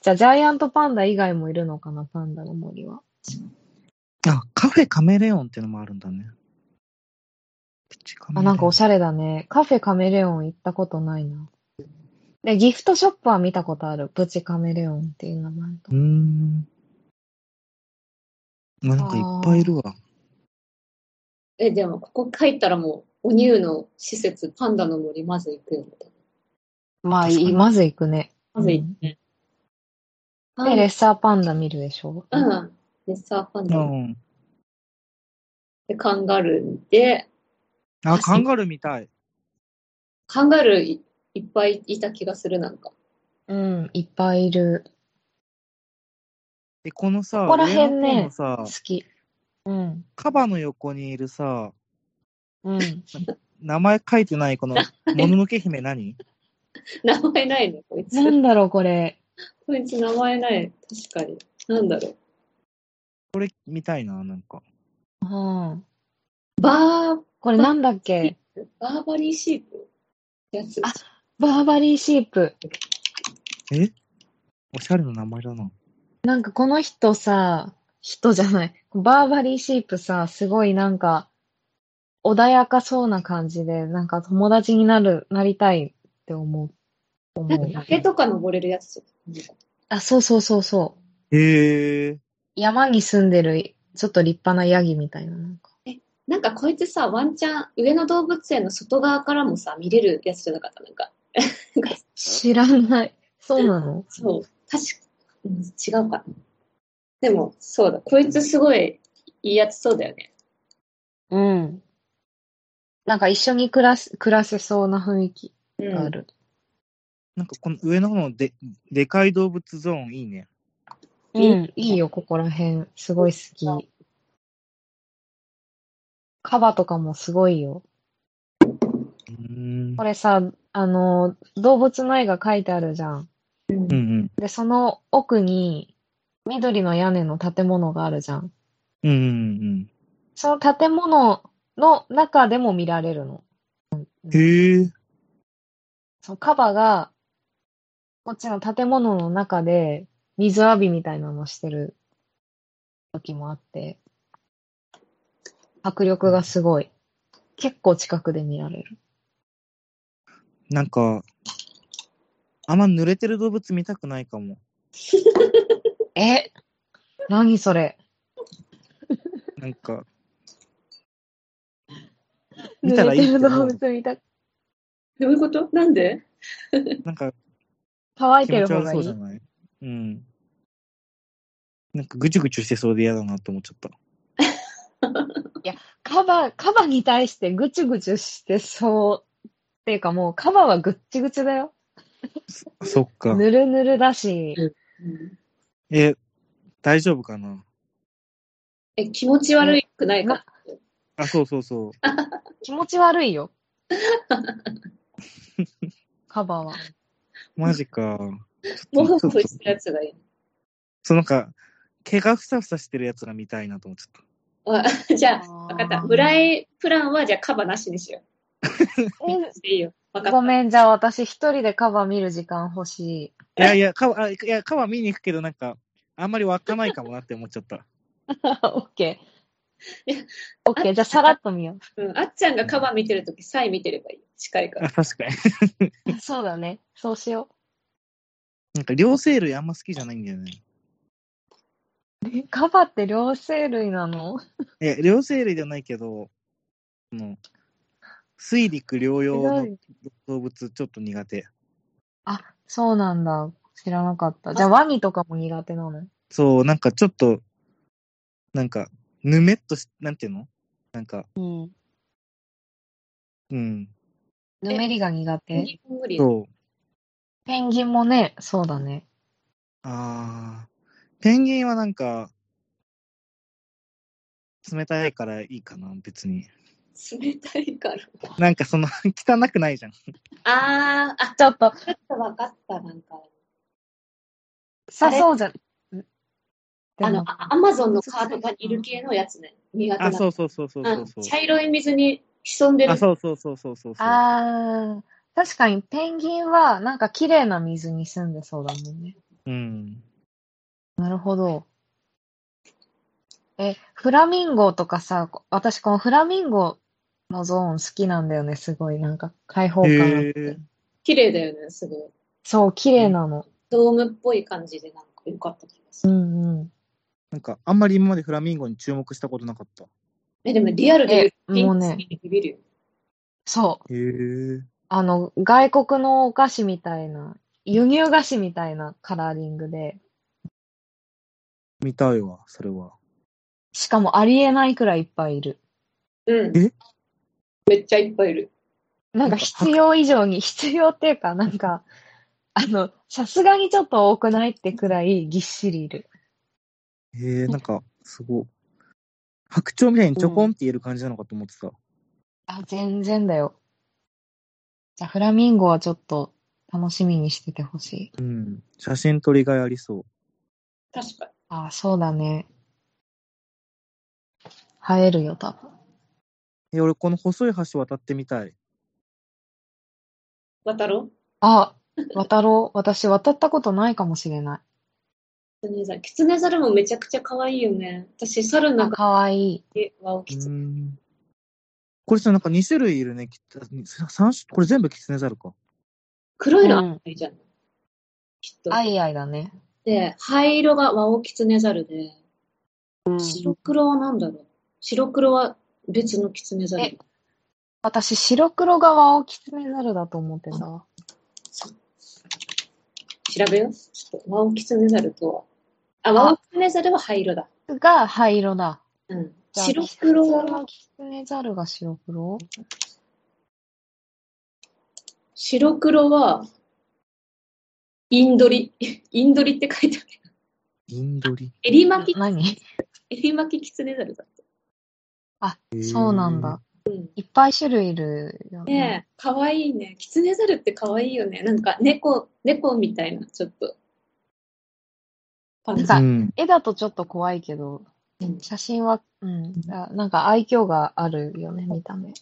じゃあ、ジャイアントパンダ以外もいるのかな、パンダの森は。あ、カフェカメレオンってのもあるんだね。プチカメレオあ、ンなんかおしゃれだね。カフェカメレオン行ったことないな。で、ギフトショップは見たことある。プチカメレオンっていう名前とうー。ん。まあなんかいっぱいいるわ。え、でもここ帰ったらもう、お乳の施設、パンダの森、まず行くよ。まあ、いまず行くね。まず行くね。で、レッサーパンダ見るでしょ？うん。レッサーパンダうん。でカンガルーで、あ、カンガルー見たい。カンガルーいいっぱいいた気がする、なんか。うん、いっぱいいる。で、このさ、ここら辺ね上のさ好、き。うん。カバの横にいるさ、うん。[laughs] 名前書いてないこの、もののけ姫何？[laughs] 名前ないね、こいつ。なんだろう、これ。こいつ名前ない。確かに。なんだろう。これ見たいな、なんか。うん。バー、これなんだっけ？バーバリーシープ？やつ。あバーバリーシープ。え？おしゃれな名前だな。なんかこの人さ、人じゃない。バーバリーシープさ、すごいなんか、穏やかそうな感じで、なんか友達になる、なりたいって思う。思う。なんか崖とか登れるやつ。あ、そうそうそうそう。へえ。山に住んでる、ちょっと立派なヤギみたいな。なんかなんかこいつさ、ワンチャン、上野動物園の外側からもさ、見れるやつじゃなかった？なんか。[laughs] 知らない。そうなの？[laughs] そう。確か、うん違うかな。でも、そうだ。こいつすごいいいやつそうだよね。うん。なんか一緒に暮らす、暮らせそうな雰囲気うん。がある。なんかこの上の方ので、でかい動物ゾーンいいね。うん、いいよ、ここら辺。すごい好き。カバとかもすごいよ。こ。れさ、あの、動物の絵が描いてあるじゃん。うんうんうん。で、その奥に緑の屋根の建物があるじゃん。うんうんその建物の中でも見られるの。うん。へえ。そのカバが、こっちの建物の中で水浴びみたいなのしてる時もあって、迫力がすごい。結構近くで見られる。なんか、あんま濡れてる動物見たくないかも。[laughs] え？何それ？なんか、見たらいいけど濡れてる動物見たどういうこと？なんで？[laughs] なんか乾いて気持ち悪る方がいい。そうじゃない？うん。なんかぐちゅぐちゅしてそうで嫌だなって思っちゃった。[laughs] カバ、カバに対してぐちゅぐちゅしてそう。っていうかもうカバはぐっちぐちだよ。あそっか。ぬるぬるだし。うんえ、大丈夫かな？え、気持ち悪くないか？あ、そうそうそう。[laughs] 気持ち悪いよ。カバは。マジか。もちょっとふもふしたやつがいい。そうなんか、毛がふさふさしてるやつが見たいなと思っちゃっあじゃあ、あわかった。村井プランは、じゃあカバなしにしよえう。いいよ。わかっごめん、じゃあ私一人でカバ見る時間欲しい。た。いやいや、川、あいや、川見に行くけど、なんか、あんまり湧かないかもなって思っちゃった。[laughs] オッケいやー。オッケー、じゃあさらっと見よた。うん。あっちゃんがカバ見てるとき、サイ見てればいい。近いから。あ、確かに。う。そうだね。そうしよなんか、両生類あんま好きじゃないんだよね。う。えカバって両生類なの？[laughs] いや、両生類じゃないけど、その、水陸両用のひ動物ちょっと苦手。あ、そうなんだ。知らなかった。じゃあワニとかも苦手なの？そう、なんかちょっと、なんか、ぬめっとし、なんていうの？なんか、うん。うん。ぬめりが苦手？無理。そう。ペンギンもね、そうだね。あー、ペンギンはなんか、冷たいからいいかな、別に。冷たいから。なんかその、汚くないじゃん。あー、あ、ちょっと、ちょっとわかった、なんか。さそうじゃん。あの、あアマゾンのカードがいる系のやつね。苦手な。あ、そうそうそうそうそうそう。ん茶色い水に潜んでる。あ、そうそうそうそうそうそう。あー確かにペンギンはなんか綺麗な水に住んでそうだもんね。うん。なるほど。え、フラミンゴとかさ、私このフラミンゴのゾーン好きなんだよね、すごい。なんか開放感あっへてー。綺麗だよね、すごい。そう、綺麗なの。ドームっぽい感じでなんか良かった気がすうる。んうん。なんか、あんまり今までフラミンゴに注目したことなかった。え、でもリアルで言うえもうねるよ。そう。へえ。あの、外国のお菓子みたいな、輸入菓子みたいなカラーリングで、見たいわ、それは。しかもありえないくらいいっぱいいる。うん。え？めっちゃいっぱいいる。なんか必要以上に、[laughs] 必要っていうか、なんか、あの、さすがにちょっと多くないってくらいぎっしりいる。えー、なんか、すごい。白鳥みたいにちょこんって言える感じなのかと思ってた。あ、全然だよ。じゃあ、フラミンゴはちょっと楽しみにしててほしい。うん。写真撮りがいありそう。確かに。あ、そうだね。映えるよ、多分。え、俺この細い橋渡ってみたい。渡ろう？あ、渡ろう。[laughs] 私渡ったことないかもしれない。キツネザル。キツネザルもめちゃくちゃ可愛いよね。私、猿のあ、中かわいい。でワオキうツ。これさ、なんか2種類いるね。き三種、これ全部キツネザルか。黒いのあったじゃん。きっと。アイアイだね。で、灰色がワオキツネザルで、うん白黒は何だろう？白黒は別のキツネザルえ。私、白黒がワオキツネザルだと思ってたわ。調べよう。ちょっとワオキツネザルとは。あ、ワオキツネザルは灰色だ。が灰色だ。うん。白黒はのキツネザルが白黒？白黒は、インドリ。インドリって書いてある。インドリ？エリ巻き、何？エリ巻きキツネザルだった。あそうなんだ。うん。いっぱい種類いるよね。ねえ、かわいいね。キツネザルってかわいいよね。なんか猫、猫みたいな、ちょっと。なんかうん。絵だとちょっと怖いけど、うん写真は、うん、あなんか愛嬌があるよね、見た目。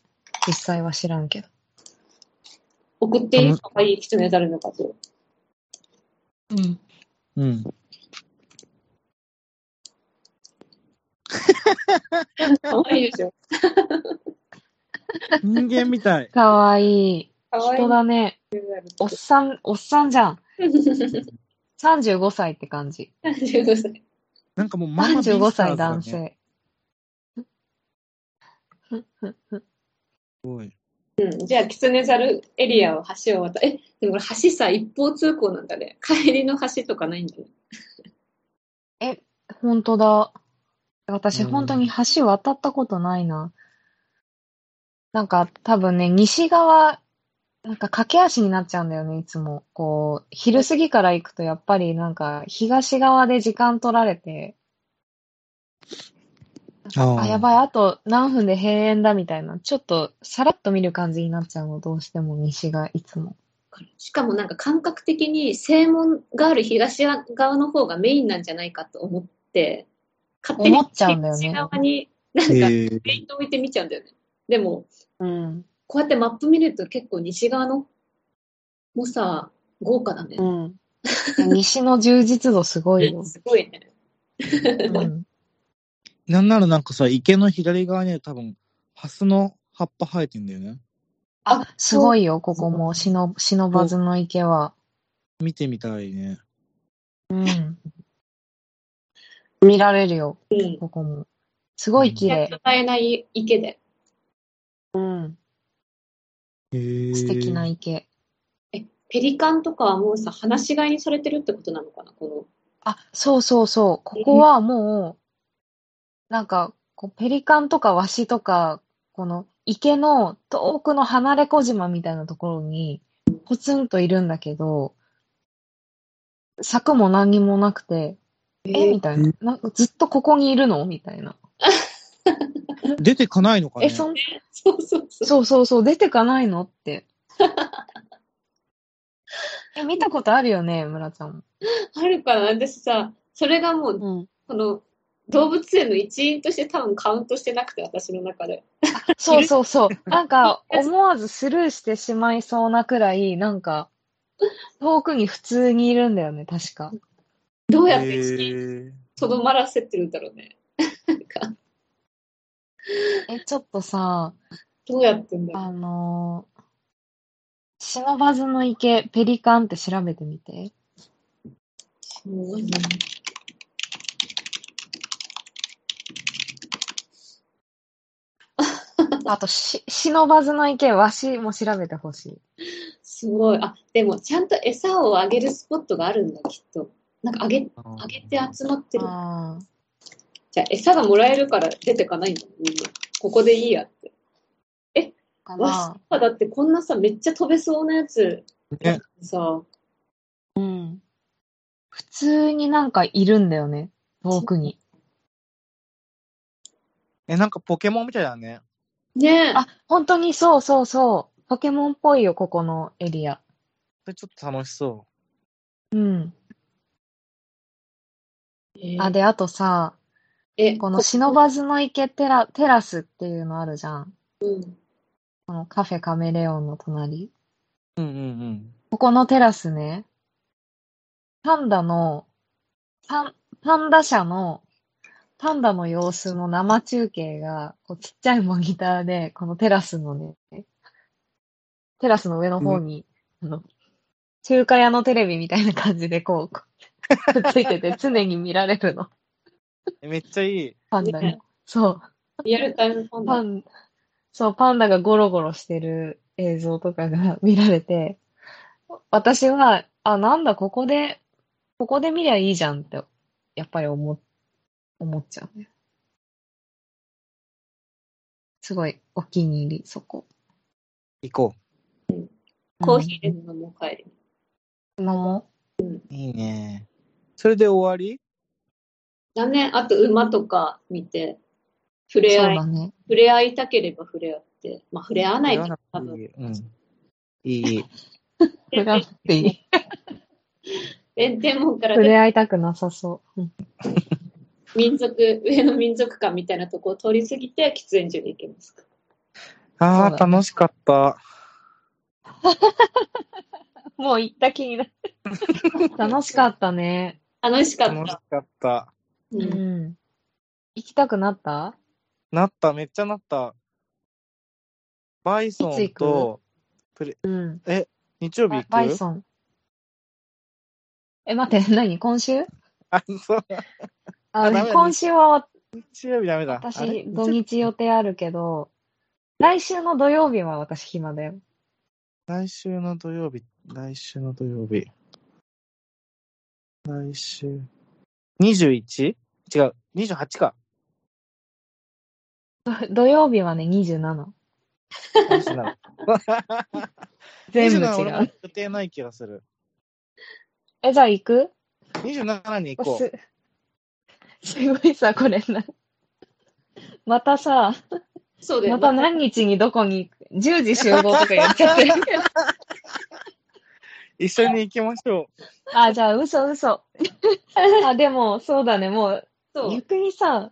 実際は知らんけど。送っていい楽かわいいキツネザルの画像。うん。うん。かわいいでしょ。人間みたい。かわいい。かわいい人だね。おっさん、おっさんじゃん。[laughs] 35歳って感じ。35歳。なんかもうママビースター35ズだね歳男。性。すごい。うん、じゃあ、キツネザルエリアを橋を渡え、でもこれ橋さ、一方通行なんだね。帰りの橋とかないんだね。[laughs] え、本当だ。私、うん本当に橋渡ったことないな。なんか、多分ね、西側、なんか駆け足になっちゃうんだよね、いつも。こう、昼過ぎから行くと、やっぱりなんか、東側で時間取られて、あやばい、あと何分で閉園だみたいな、ちょっとさらっと見る感じになっちゃうの、どうしても西がいつも。しかもなんか感覚的に正門がある東側の方がメインなんじゃないかと思って、勝手に思っちゃうんだよね西側になんかへペーイント置いて見ちゃうんだよね。でも、うん。こうやってマップ見ると結構西側のもさ、豪華だね。うん。西の充実度すごいよ。[laughs] すごいね。うん。なんならなんかさ、池の左側には多分、ハスの葉っぱ生えてんだよね。あ、すごいよ、ここも。しの、しのばずの池は。見てみたいね。うん。見られるよ、うん。ここも。すごい綺麗。与えない池で。うん。へー素敵な池。ペリカンとかはもうさ、放し飼いにされてるってことなのかなこあ、そうそうそう。ここはもう、なんか、こうペリカンとかワシとか、この池の遠くの離れ小島みたいなところに、ポツンといるんだけど、柵も何にもなくて、のえみたいな。なんかずっとここにいるの？みたいな。[laughs] 出てかないのかねえ、そん、そうそうそう。そうそうそう、出てかないの？って。[laughs] え、見たことあるよね、村ちゃんも。あるかな私さ、それがもう、うん。この、動物園の一員として多分カウントしてなくて、私の中で。そうそうそう。なんか、思わずスルーしてしまいそうなくらい、なんか、遠くに普通にいるんだよね、確か。どうやっへて地とどまらせてるんだろうね。え、ちょっとさ、どうやってんだ。あのー、シノバズの池、ペリカンって調べてみて。もうあと、し、シノバズの池、ワシも調べてほしい。すごい。あ、でもちゃんと餌をあげるスポットがあるんだ、きっと。なんかあげ、あげて集まってる。あじゃあ餌がもらえるから出てかないんだもん、みんな。ここでいいやって。あ。かわな。だってこんなさ、めっちゃ飛べそうなやつ、ねさ、うん。普通になんかいるんだよね。遠くに。え、なんかポケモンみたいだね。ねえ。あ、本当にそうそうそう。ポケモンっぽいよ、ここのエリア。それちょっと楽しそうん。えーあ、で、あとさ、え、この忍ばずの池テラテラスっていうのあるじゃん。うん。このカフェカメレオンの隣。う。うんうんうん。ここのテラスね、パンダの、パン、パンダ社の、パンダの様子の生中継が、こうちっちゃいモニターで、このテラスのね、テラスの上の方に、あの、中華屋のテレビみたいな感じでこう、こうくっついてて [laughs] 常に見られるの。えめっちゃいい。パンダねが。そう。リアルタイムパンダパン、そう、パンダがゴロゴロしてる映像とかが見られて、私は、あ、なんだ、ここで、ここで見りゃいいじゃんって、やっぱり思、思っちゃうね。すごいお気に入り、そこ。行こコーヒーで飲もう帰りに。うん。飲もう。いいね。それで終わり？だね。あと馬とか見て、触う。そうれ合い、だね。触れ合いたければ触れ合って、まあ触れ合わないと多分。うん。いい。[laughs] 触れ合っていい。[laughs] 弁天門から触れ合いたくなさそう。うん民族、上の民族館みたいなとこを通り過ぎて、喫煙所に行けますか？ああ、楽しかった。[laughs] もう行った気になって。[laughs] 楽しかったね。楽しかっ。楽したかった。う、うんん。行きたくなった？なった、めっちゃなった。バイソンいつ行と、うん。日曜日行く？バイソン。え、待って、何？今週？あ、そう。あ今週は日曜日ダメだ。私、土日予定あるけど、来週の土曜日は私暇だよ。来週の土曜日、来週の土曜日。来週。21? 違う、28か。ど [laughs] 土曜日はね、27。27 [laughs] 全部27俺も違う。予定ない気がする。え、じゃあ行く？27に行こう。す、すごいさ、これな。またさ、そうだよまた何日にどこに、10時集合とか言っちゃってるけど。[laughs] 一緒に行きましょあ、じゃあ嘘嘘。あ、でも、そうだね、もう、そう。逆にさ、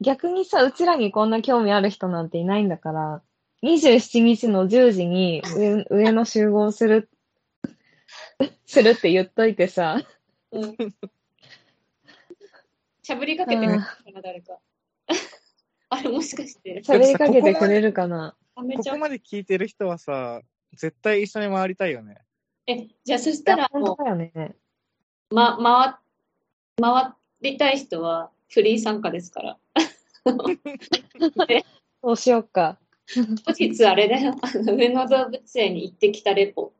逆にさ、うちらにこんな興味ある人なんていないんだから、27日の10時に上上の集合する、するって言っといてさ、うんしゃぶりかけてくれるかな、誰か。[laughs] あれ、もしかして、喋りかけてくれるかな。あめちゃここまで聞いてる人はさ、絶対一緒に回りたいよね。え、じゃあそしたらも本当だよね。う、ま、回、回りたい人はフリー参加ですから。[laughs] そうしよっか。後日あれだよ、あの上野動物園に行ってきたレポ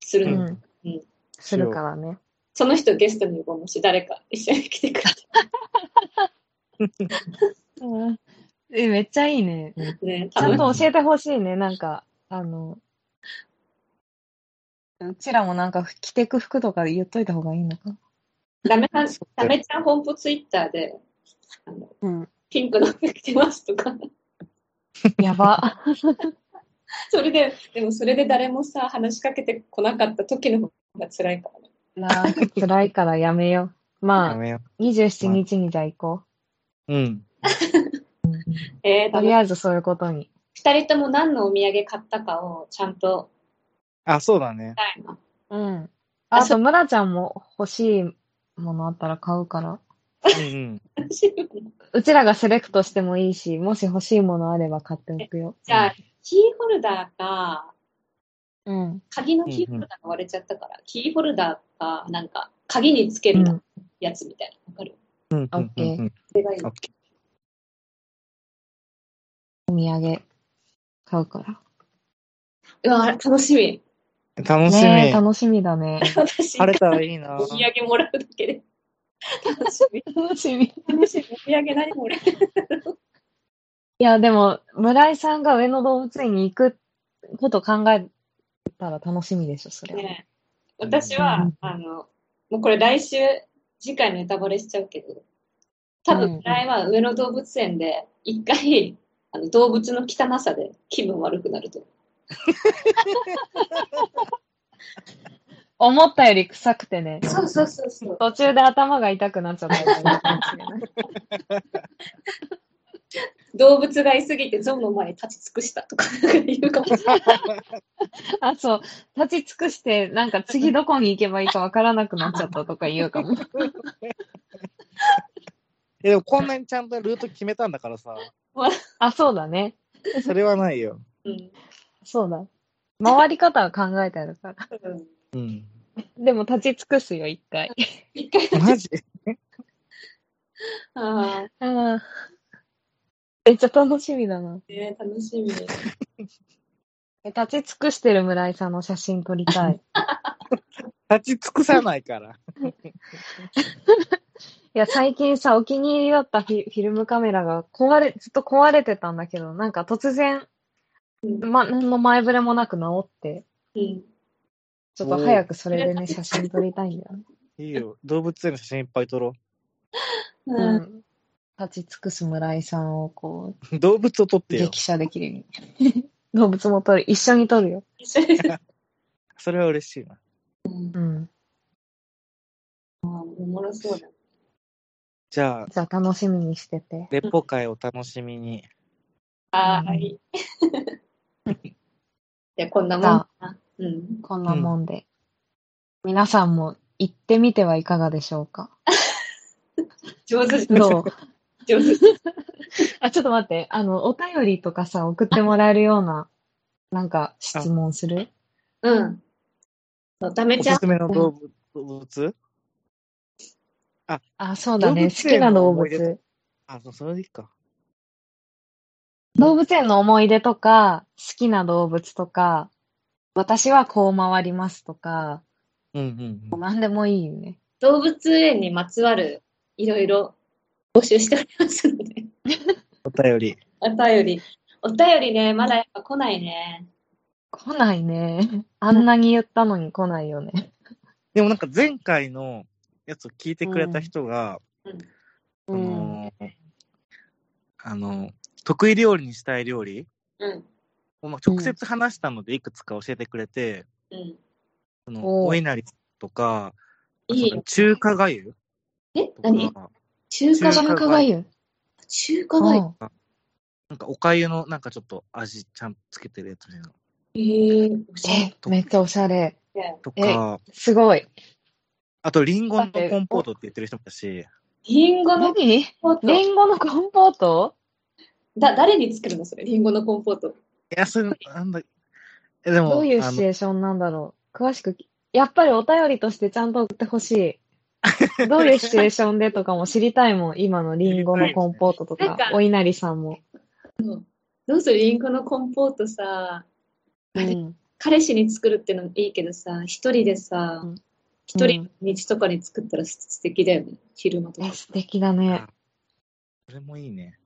するの。うん。うんするからね。その人ゲストに呼ぼうもし誰か一緒に来てくれうんえ、めっちゃいいね。てね。ちゃんと教えてほしいね。なんか、あの、うちらもなんか着てく服とか言っといた方がいいのか？ダメさん、ダメちゃん本舗ツイッターで、あのうん。ピンクの服着てますとか。やば。それで、でもそれで誰もさ、話しかけてこなかった時の方が辛いからね。なんか辛いからやめよう。まあ、やめよ27日にじゃあ行こう。うん。う。[laughs] えー、とりあえずそういうことに。二人とも何のお土産買ったかをちゃんとあ、そうだね。たいな。うん。あそあと、村ちゃんも欲しいものあったら買うから。うんうん。[laughs] うちらがセレクトしてもいいし、もし欲しいものあれば買っておくよ。じゃあ、キーホルダーか、うん。鍵のキーホルダーが割れちゃったから、キーホルダーか、なんか、鍵につけるうん。やつみたいな。わかる？うんうんオッケーうんうんそれがいいオッケお土産買うから。うわ、楽しみ。楽しみ。ねえ、楽しみだね。私、晴れたらいいなお。土産もらうだけで。楽しみ。楽しみ。楽しみ。お土産何もらえるいや、でも、村井さんが上野動物園に行くこと考えたら楽しみでしょ、それは。ね私は、うんあの、もうこれ来週、次回ネタバレしちゃうけど、多分、うん村井は上野動物園で一回、あの動物の汚さで気分悪くなると [laughs] 思ったより臭くてね。そうそうそうそう。途中で頭が痛くなっちゃった。[laughs] 動物がいすぎてゾウの前に立ち尽くしたとか言うかもしれない。[laughs] あ、そう。立ち尽くして、なんか次どこに行けばいいかわからなくなっちゃったとか言うかも。[laughs] えでもこんなにちゃんとルート決めたんだからさ、[laughs] あ、そうだね。それはないよ。うんそうだ。回り方は考えてあるから。うんうん。でも立ち尽くすよ、一回。一 [laughs] 回マジ？ああ、ああ。めっちゃ楽しみだな。ね、楽しみ。立ち尽くしてる村井さんの写真撮りたい。[laughs] 立ち尽くさないから。[laughs] いや、最近さ、お気に入りだったフィルムカメラが壊れ、ずっと壊れてたんだけど、なんか突然、うんま、何の前触れもなく治って、うん。ちょっと早くそれでね、写真撮りたいんだよね。いいよ。動物園の写真いっぱい撮ろう。うんん。立ち尽くす村井さんをこう。[laughs] 動物を撮っう、てよ。激写できるように。動物も撮る。一緒に撮るよ。一緒に。それは嬉しいな。うんうん。おもろそうだ。じゃあ、じゃあ楽しみにしてて。レポ会を楽しみに。はーい。じゃあ、こんなもん。うん。こんなもんで。皆さんも行ってみてはいかがでしょうか？[laughs] 上手、どう？あ、ちょっと待って。あの、お便りとかさ、送ってもらえるような、なんか、質問する？うん。そうためちゃんおすすめの動物？動物あ、そうだね。好きな動の思い出物。あ、そうそれでいいか。動物園の思い出とか、好きな動物とか、私はこう回りますとか、うんうんもう何でもいいよね。動物園にまつわるいろいろ募集しておりますので、お便り。お便り。お便りね、まだやっぱ来ないね。来ないね。あんなに言ったのに来ないよね。でもなんか前回のやつを聞いてくれた人が、うんあのーあの、得意料理にしたい料理うん。をまあ直接話したのでいくつか教えてくれて、うん。そのお稲荷とか、いい。中華がゆえと何か、中華中が華がゆ。中華がゆうんなんかおかゆのなんかちょっと味ちゃんとつけてるやつみたいなえー、え、めっちゃおしゃれ。れ。とか、すごい。あとリンゴのコンポートって言ってる人もいたし、リンゴの。リンゴのコンポート？だ、誰に作るのそれ、リンゴのコンポート。いや、それ、なんだ、え、でも、どういうシチュエーションなんだろう。詳しくき、やっぱりお便りとしてちゃんと送ってほしい。[laughs] どういうシチュエーションでとかも知りたいもん。今のリンゴのコンポートとか、かお稲荷さんも。どうするリンゴのコンポートさ、うん。彼氏に作るってのもいいけどさ、一人でさうん、一人道とかに作ったら素敵だよね。昼間とえ、か。素敵だね。それもいいね。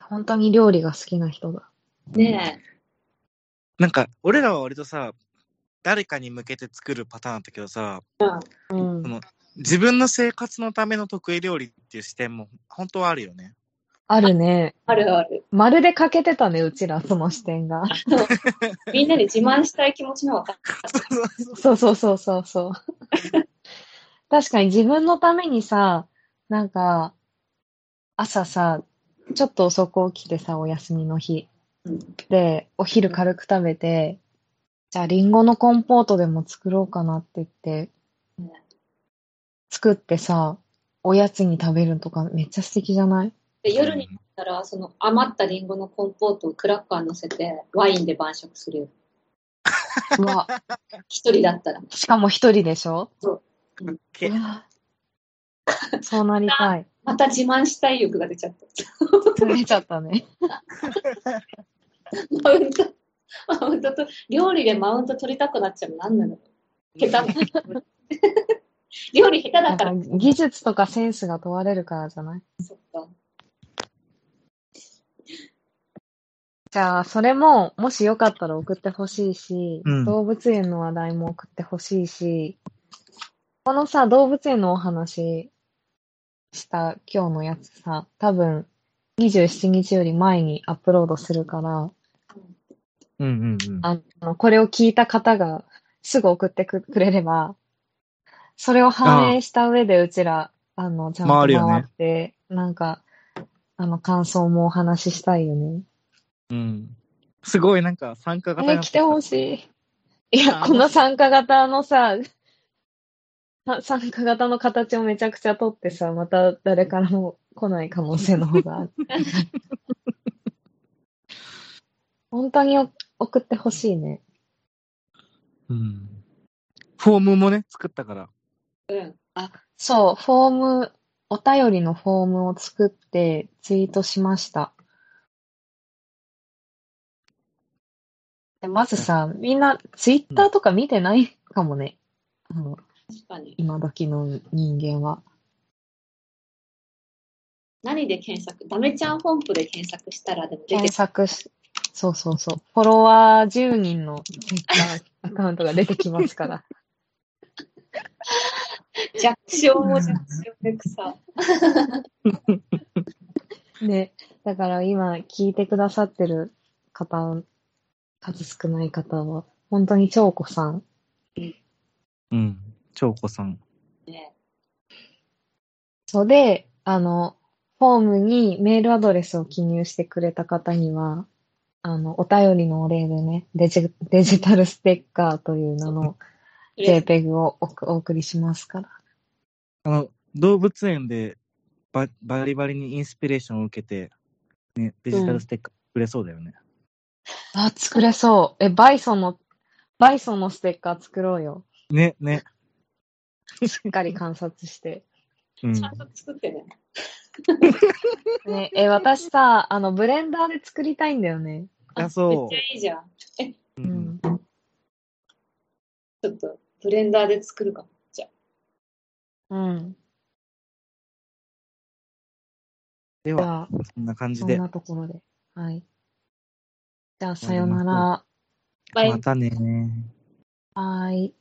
本当に料理が好きな人だ。ねなんか、俺らは割とさ、誰かに向けて作るパターンだったけどさ、うんそ。の自分の生活のための得意料理っていう視点も本当はあるよね。あるね。あるある。まるで欠けてたね、うちら、その視点が。[laughs] みんなに自慢したい気持ちのわかる。そうそうそうそうそう。確かに自分のためにさ、なんか、朝さ、ちょっと遅く起きてさ、お休みの日。うんで、お昼軽く食べて、じゃあリンゴのコンポートでも作ろうかなって言ってうん、作ってさ、おやつに食べるとかめっちゃ素敵じゃない？で夜になったら、その余ったリンゴのコンポートをクラッカー乗せて、ワインで晩酌するよ。うわ、一人だったら。しかも一人でしょ？けうわそうなりたい。また自慢したい欲が出ちゃった。出ちゃったね。マウント、マウントと、料理でマウント取りたくなっちゃうの何なの？下。料理下手だから。技術とかセンスが問われるからじゃない？そっか。じゃあ、それも、もしよかったら送ってほしいし、うん動物園の話題も送ってほしいし、このさ、動物園のお話した今日のやつさ、多分、27日より前にアップロードするから、うんうんうん。あの、これを聞いた方がすぐ送ってくくれれば、それを反映した上でうちら、あの、ちゃんと回って、なんか、あの、感想もお話ししたいよね。うん。すごいなんか参加型え、来てほい。しい。いや、あこの参加型のさ、さ [laughs] 参加型の形をめちゃくちゃ取ってさ、また誰からも来ない可能性の方がある。[laughs] 本当にお送ってほしいね。うん。フォームもね、作ったから。うん。あ、そう、フォーム、お便りのフォームを作ってツイートしました。でまずさ、みんなツイッターとか見てないかもね。あの、確かに。今時の人間は。何で検索？ダメちゃん本譜で検索したらでも出て検索し、そうそうそう。フォロワー10人のツイッターアカウントが出てきますから。[laughs] [laughs] 弱小も弱小で草。[laughs] ね。だから今聞いてくださってる方、数少ない方は、本当に長子さん。うん。長子さん。ね、そうで、あの、フォームにメールアドレスを記入してくれた方には、あの、お便りのお礼でね、デジデジタルステッカーという名の JPEG をおお送りしますから。あの、動物園でババリバリにインスピレーションを受けて、ね、デジタルステッカー作れそうだよね。あ、作れそう。え、バイソンの、バイソンのステッカー作ろうよ。ね、ね。しっかり観察して。うんちゃんと作ってね。[laughs] ね、え、私さ、あの、ブレンダーで作りたいんだよね。あ、めっそちゃいいじゃん。う。ううんん。ちょっとブレンダーで作るかも。じゃあ。うん。では、そんな感じで。そんなところで。はい。じゃあ、さよなら。またねはーい。